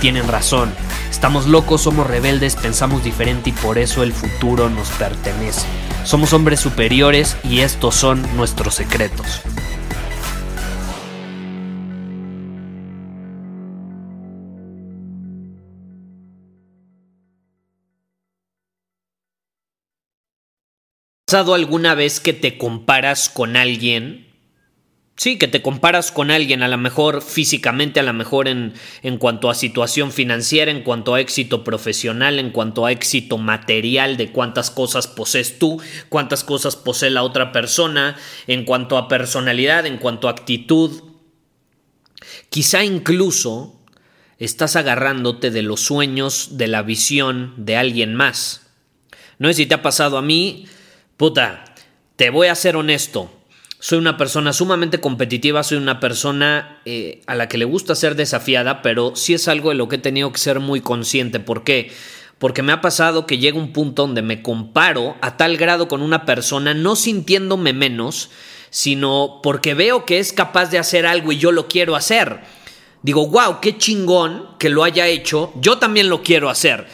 tienen razón. Estamos locos, somos rebeldes, pensamos diferente y por eso el futuro nos pertenece. Somos hombres superiores y estos son nuestros secretos. ¿Has pasado alguna vez que te comparas con alguien Sí, que te comparas con alguien, a lo mejor físicamente, a lo mejor en, en, cuanto a situación financiera, en cuanto a éxito profesional, en cuanto a éxito material, de cuántas cosas posees tú, cuántas cosas posee la otra persona, en cuanto a personalidad, en cuanto a actitud. Quizá incluso estás agarrándote de los sueños, de la visión de alguien más. No sé si te ha pasado a mí, puta, te voy a ser honesto soy una persona sumamente competitiva, soy una persona eh, a la que le gusta ser desafiada, pero sí es algo de lo que he tenido que ser muy consciente. ¿Por qué? Porque me ha pasado que llega un punto donde me comparo a tal grado con una persona, no sintiéndome menos, sino porque veo que es capaz de hacer algo y yo lo quiero hacer. Digo, wow, qué chingón que lo haya hecho, yo también lo quiero hacer.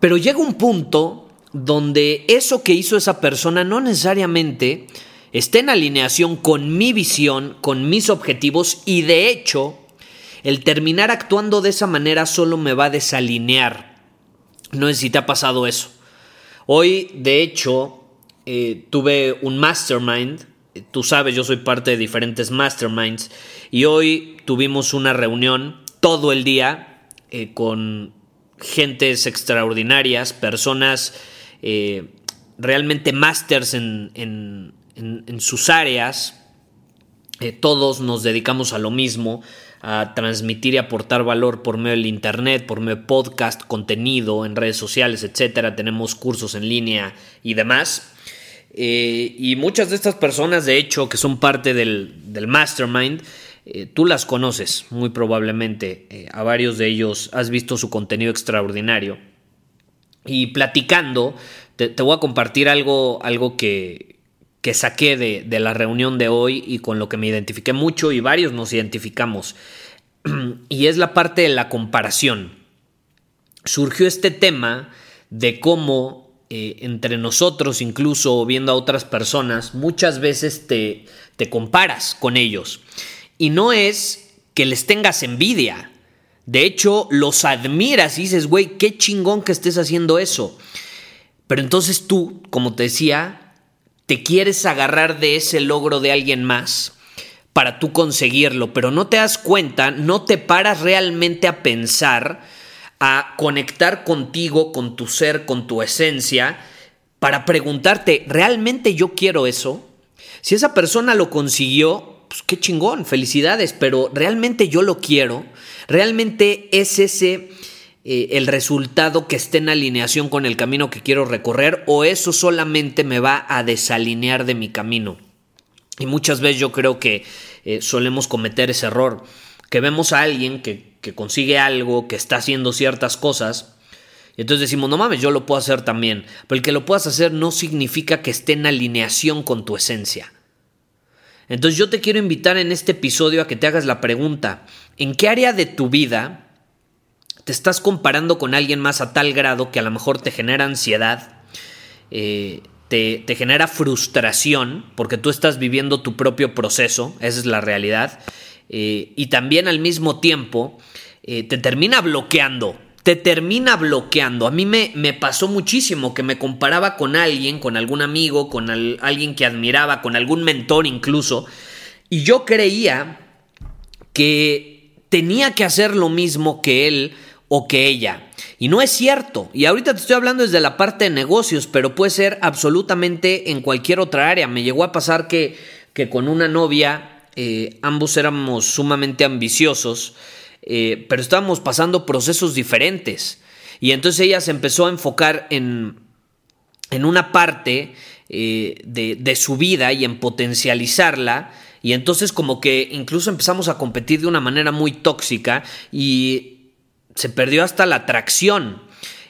Pero llega un punto donde eso que hizo esa persona no necesariamente esté en alineación con mi visión, con mis objetivos y de hecho, el terminar actuando de esa manera solo me va a desalinear. No sé si te ha pasado eso. Hoy, de hecho, eh, tuve un mastermind. Tú sabes, yo soy parte de diferentes masterminds. Y hoy tuvimos una reunión todo el día eh, con gentes extraordinarias, personas eh, realmente masters en, en, sus áreas, eh, todos nos dedicamos a lo mismo, a transmitir y aportar valor por medio del Internet, por medio de podcast, contenido en redes sociales, etcétera. Tenemos cursos en línea y demás. Eh, y muchas de estas personas, de hecho, que son parte del, mastermind, eh, tú las conoces muy probablemente. a varios de ellos has visto su contenido extraordinario. Y platicando, te, te voy a compartir algo, algo que, que saqué de, la reunión de hoy y con lo que me identifiqué mucho y varios nos identificamos. y es la parte de la comparación. Surgió este tema de cómo eh, entre nosotros, incluso viendo a otras personas, muchas veces te, te comparas con ellos. Y no es que les tengas envidia. De hecho, los admiras y dices, güey, qué chingón que estés haciendo eso. Pero entonces tú, como te decía, te quieres agarrar de ese logro de alguien más para tú conseguirlo, pero no te das cuenta, no te paras realmente a pensar, a conectar contigo, con tu ser, con tu esencia, para preguntarte, ¿realmente yo quiero eso? Si esa persona lo consiguió, pues qué chingón, felicidades, pero ¿realmente yo lo quiero? ¿Realmente es ese eh, el resultado que esté en alineación con el camino que quiero recorrer o eso solamente me va a desalinear de mi camino. Y muchas veces yo creo que eh, solemos cometer ese error, que vemos a alguien que, que consigue algo, que está haciendo ciertas cosas, y entonces decimos, no mames, yo lo puedo hacer también. Pero el que lo puedas hacer no significa que esté en alineación con tu esencia. Entonces yo te quiero invitar en este episodio a que te hagas la pregunta, ¿en qué área de tu vida te estás comparando con alguien más a tal grado que a lo mejor te genera ansiedad, eh, te, genera frustración, porque tú estás viviendo tu propio proceso, esa es la realidad, eh, y también al mismo tiempo eh, te termina bloqueando, te termina bloqueando. A mí me, me, pasó muchísimo que me comparaba con alguien, con algún amigo, con alguien que admiraba, con algún mentor incluso, y yo creía que tenía que hacer lo mismo que él o que ella. Y no es cierto. Y ahorita te estoy hablando desde la parte de negocios, pero puede ser absolutamente en cualquier otra área. Me llegó a pasar que, que con una novia eh, ambos éramos sumamente ambiciosos, eh, pero estábamos pasando procesos diferentes. Y entonces ella se empezó a enfocar en, en una parte eh, de, de su vida y en potencializarla. Y entonces como que incluso empezamos a competir de una manera muy tóxica y se perdió hasta la atracción.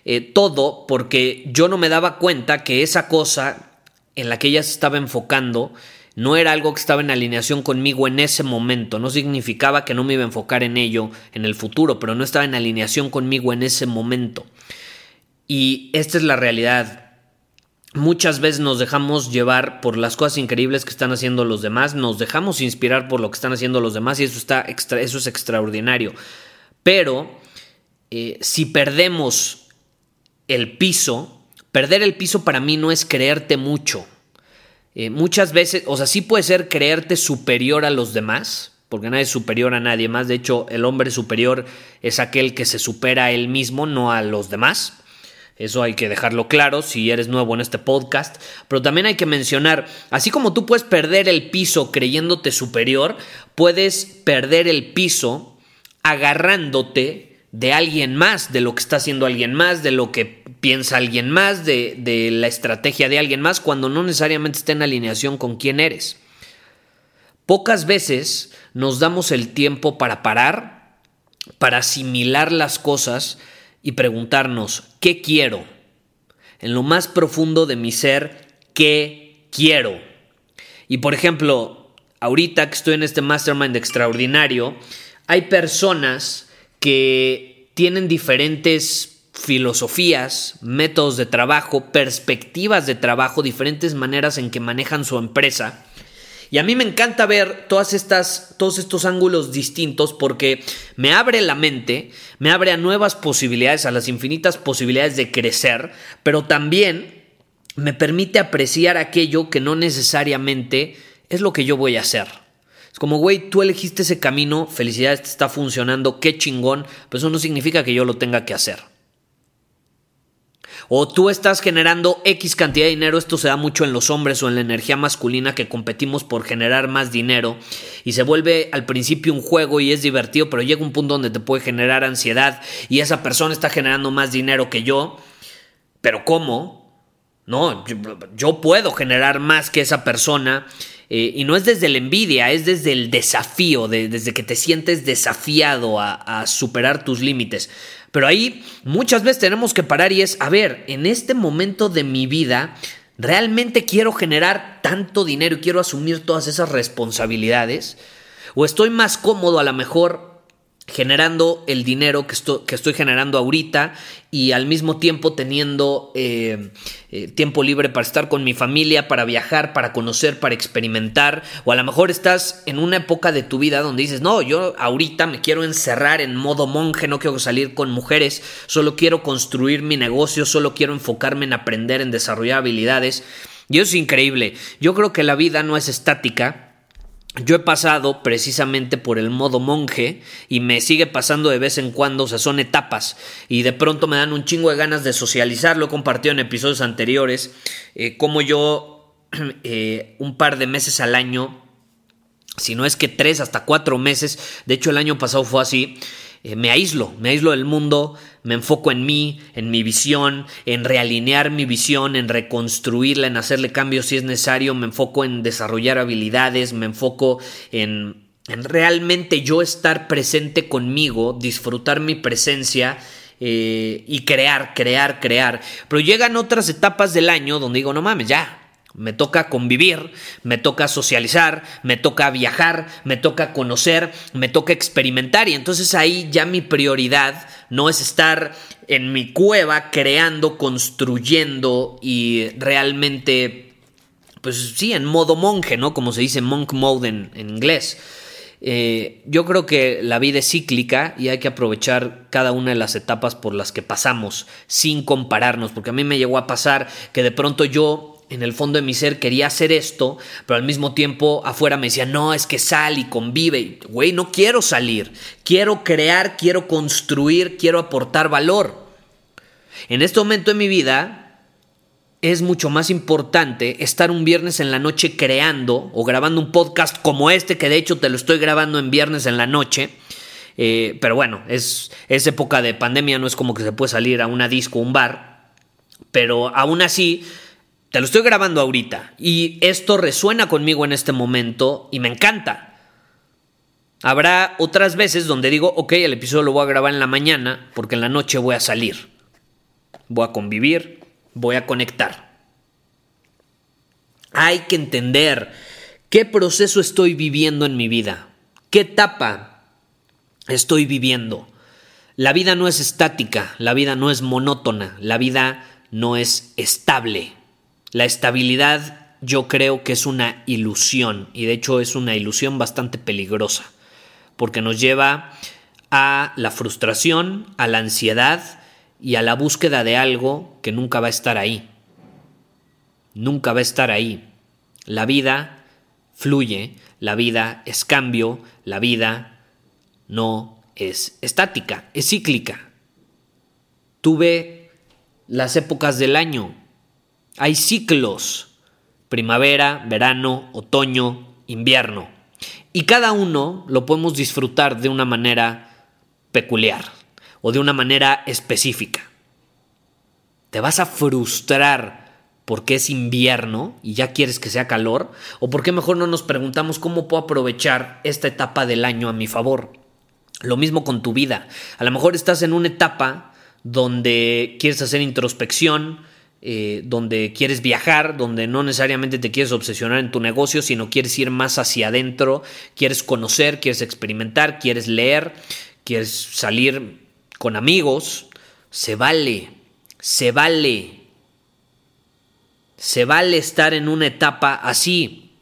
Eh, todo porque yo no me daba cuenta que esa cosa en la que ella se estaba enfocando no era algo que estaba en alineación conmigo en ese momento. No significaba que no me iba a enfocar en ello en el futuro, pero no estaba en alineación conmigo en ese momento. Y esta es la realidad. Muchas veces nos dejamos llevar por las cosas increíbles que están haciendo los demás, nos dejamos inspirar por lo que están haciendo los demás y eso, está eso es extraordinario. Pero eh, si perdemos el piso, perder el piso para mí no es creerte mucho. Eh, muchas veces, o sea, sí puede ser creerte superior a los demás, porque nadie es superior a nadie más. De hecho, el hombre superior es aquel que se supera a él mismo, no a los demás. Eso hay que dejarlo claro si eres nuevo en este podcast. Pero también hay que mencionar, así como tú puedes perder el piso creyéndote superior, puedes perder el piso agarrándote de alguien más, de lo que está haciendo alguien más, de lo que piensa alguien más, de, de, la estrategia de alguien más, cuando no necesariamente está en alineación con quién eres. Pocas veces nos damos el tiempo para parar, para asimilar las cosas y preguntarnos, ¿qué quiero? En lo más profundo de mi ser, ¿qué quiero? Y por ejemplo, ahorita que estoy en este mastermind extraordinario, hay personas que tienen diferentes filosofías, métodos de trabajo, perspectivas de trabajo, diferentes maneras en que manejan su empresa. Y a mí me encanta ver todas estas, todos estos ángulos distintos porque me abre la mente, me abre a nuevas posibilidades, a las infinitas posibilidades de crecer, pero también me permite apreciar aquello que no necesariamente es lo que yo voy a hacer como, güey, tú elegiste ese camino, felicidades, te está funcionando, qué chingón, pero eso no significa que yo lo tenga que hacer. O tú estás generando X cantidad de dinero, esto se da mucho en los hombres o en la energía masculina que competimos por generar más dinero y se vuelve al principio un juego y es divertido, pero llega un punto donde te puede generar ansiedad y esa persona está generando más dinero que yo, pero ¿cómo? No, yo, puedo generar más que esa persona eh, y no es desde la envidia, es desde el desafío, desde que te sientes desafiado a, a superar tus límites. Pero ahí muchas veces tenemos que parar y es, a ver, en este momento de mi vida, ¿realmente quiero generar tanto dinero y quiero asumir todas esas responsabilidades? ¿O estoy más cómodo a lo mejor generando el dinero que estoy, que estoy, generando ahorita y al mismo tiempo teniendo eh, eh, tiempo libre para estar con mi familia, para viajar, para conocer, para experimentar. O a lo mejor estás en una época de tu vida donde dices, no, yo ahorita me quiero encerrar en modo monje, no quiero salir con mujeres, solo quiero construir mi negocio, solo quiero enfocarme en aprender, en desarrollar habilidades. Y eso es increíble. Yo creo que la vida no es estática yo he pasado precisamente por el modo monje y me sigue pasando de vez en cuando, o sea, son etapas. Y de pronto me dan un chingo de ganas de socializar, lo he compartido en episodios anteriores, eh, como yo eh, un par de meses al año, si no es que tres hasta cuatro meses, de hecho el año pasado fue así, eh, me aíslo, me aíslo del mundo, me enfoco en mí, en mi visión, en realinear mi visión, en reconstruirla, en hacerle cambios si es necesario, me enfoco en desarrollar habilidades, me enfoco en, en realmente yo estar presente conmigo, disfrutar mi presencia. Eh, y crear, crear, crear. Pero llegan otras etapas del año donde digo, no mames, ya, me toca convivir, me toca socializar, me toca viajar, me toca conocer, me toca experimentar y entonces ahí ya mi prioridad no es estar en mi cueva creando, construyendo y realmente, pues sí, en modo monje, ¿no? Como se dice monk mode en, inglés. Eh, yo creo que la vida es cíclica y hay que aprovechar cada una de las etapas por las que pasamos sin compararnos, porque a mí me llegó a pasar que de pronto yo en el fondo de mi ser quería hacer esto, pero al mismo tiempo afuera me decía, no, es que sal y convive. Güey, no quiero salir. Quiero crear, quiero construir, quiero aportar valor. En este momento de mi vida es mucho más importante estar un viernes en la noche creando o grabando un podcast como este, que de hecho te lo estoy grabando en viernes en la noche. Eh, pero bueno, es, es época de pandemia, no es como que se puede salir a una disco o un bar. Pero aún así, te lo estoy grabando ahorita y esto resuena conmigo en este momento y me encanta. Habrá otras veces donde digo, ok, el episodio lo voy a grabar en la mañana porque en la noche voy a salir. Voy a convivir, voy a conectar. Hay que entender qué proceso estoy viviendo en mi vida, qué etapa estoy viviendo. La vida no es estática, la vida no es monótona, la vida no es estable. La estabilidad yo creo que es una ilusión y de hecho es una ilusión bastante peligrosa porque nos lleva a la frustración, a la ansiedad y a la búsqueda de algo que nunca va a estar ahí. Nunca va a estar ahí. La vida fluye, la vida es cambio, la vida no es estática, es cíclica. Tuve las épocas del año, hay ciclos, primavera, verano, otoño, invierno. Y cada uno lo podemos disfrutar de una manera peculiar o de una manera específica. ¿Te vas a frustrar porque es invierno y ya quieres que sea calor? ¿O por qué mejor no nos preguntamos cómo puedo aprovechar esta etapa del año a mi favor? Lo mismo con tu vida. A lo mejor estás en una etapa donde quieres hacer introspección, eh, donde quieres viajar, donde no necesariamente te quieres obsesionar en tu negocio, sino quieres ir más hacia adentro, quieres conocer, quieres experimentar, quieres leer, quieres salir con amigos, se vale, se vale, se vale estar en una etapa así.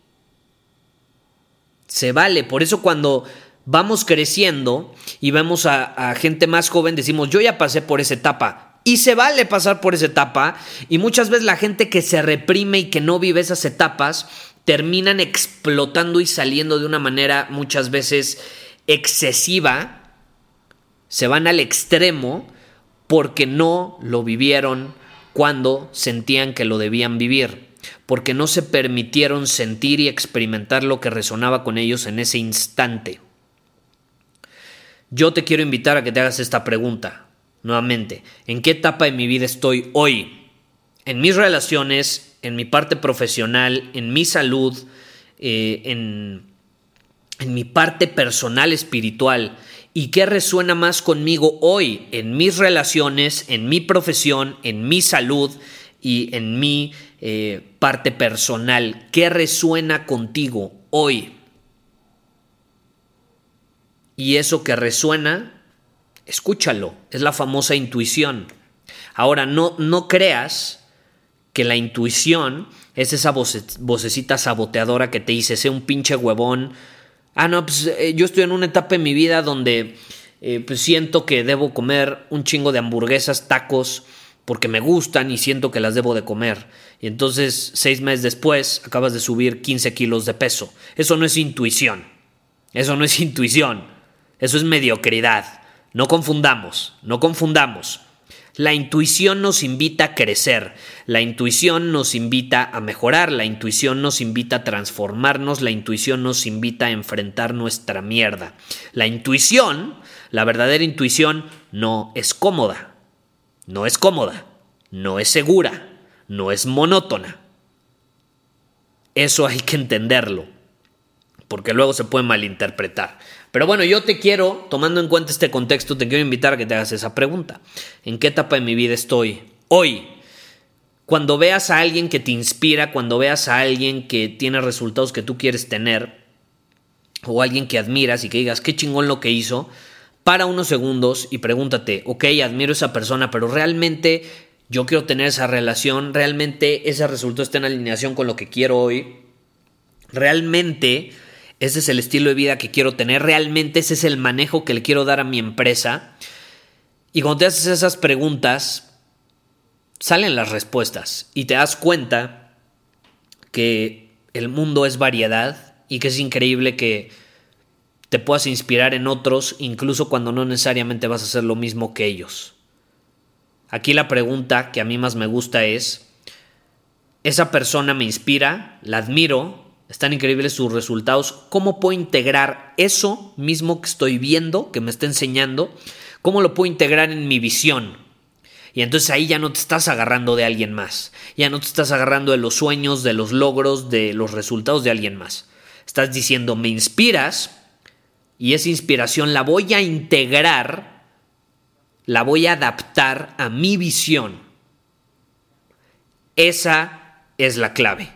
Se vale, por eso cuando vamos creciendo y vemos a, a gente más joven, decimos, yo ya pasé por esa etapa, y se vale pasar por esa etapa. Y muchas veces la gente que se reprime y que no vive esas etapas terminan explotando y saliendo de una manera muchas veces excesiva. Se van al extremo porque no lo vivieron cuando sentían que lo debían vivir. Porque no se permitieron sentir y experimentar lo que resonaba con ellos en ese instante. Yo te quiero invitar a que te hagas esta pregunta nuevamente, ¿en qué etapa de mi vida estoy hoy? En mis relaciones, en mi parte profesional, en mi salud, eh, en, en mi parte personal espiritual. ¿Y qué resuena más conmigo hoy? En mis relaciones, en mi profesión, en mi salud y en mi eh, parte personal. ¿Qué resuena contigo hoy? Y eso que resuena escúchalo, es la famosa intuición. Ahora, no, no creas que la intuición es esa vocecita saboteadora que te dice, sé un pinche huevón. Ah, no, pues eh, yo estoy en una etapa en mi vida donde eh, pues, siento que debo comer un chingo de hamburguesas, tacos, porque me gustan y siento que las debo de comer. Y entonces, seis meses después, acabas de subir 15 kilos de peso. Eso no es intuición. Eso no es intuición. Eso es mediocridad. No confundamos, no confundamos. La intuición nos invita a crecer, la intuición nos invita a mejorar, la intuición nos invita a transformarnos, la intuición nos invita a enfrentar nuestra mierda. La intuición, la verdadera intuición, no es cómoda, no es cómoda, no es segura, no es monótona. Eso hay que entenderlo, porque luego se puede malinterpretar. Pero bueno, yo te quiero, tomando en cuenta este contexto, te quiero invitar a que te hagas esa pregunta. ¿En qué etapa de mi vida estoy hoy? Cuando veas a alguien que te inspira, cuando veas a alguien que tiene resultados que tú quieres tener, o alguien que admiras y que digas, qué chingón lo que hizo, para unos segundos y pregúntate, ok, admiro a esa persona, pero realmente yo quiero tener esa relación, realmente ese resultado está en alineación con lo que quiero hoy, realmente ese es el estilo de vida que quiero tener, realmente ese es el manejo que le quiero dar a mi empresa. Y cuando te haces esas preguntas, salen las respuestas y te das cuenta que el mundo es variedad y que es increíble que te puedas inspirar en otros incluso cuando no necesariamente vas a hacer lo mismo que ellos. Aquí la pregunta que a mí más me gusta es, esa persona me inspira, la admiro, están increíbles sus resultados, ¿cómo puedo integrar eso mismo que estoy viendo, que me está enseñando, cómo lo puedo integrar en mi visión? Y entonces ahí ya no te estás agarrando de alguien más, ya no te estás agarrando de los sueños, de los logros, de los resultados de alguien más. Estás diciendo, me inspiras y esa inspiración la voy a integrar, la voy a adaptar a mi visión. Esa es la clave.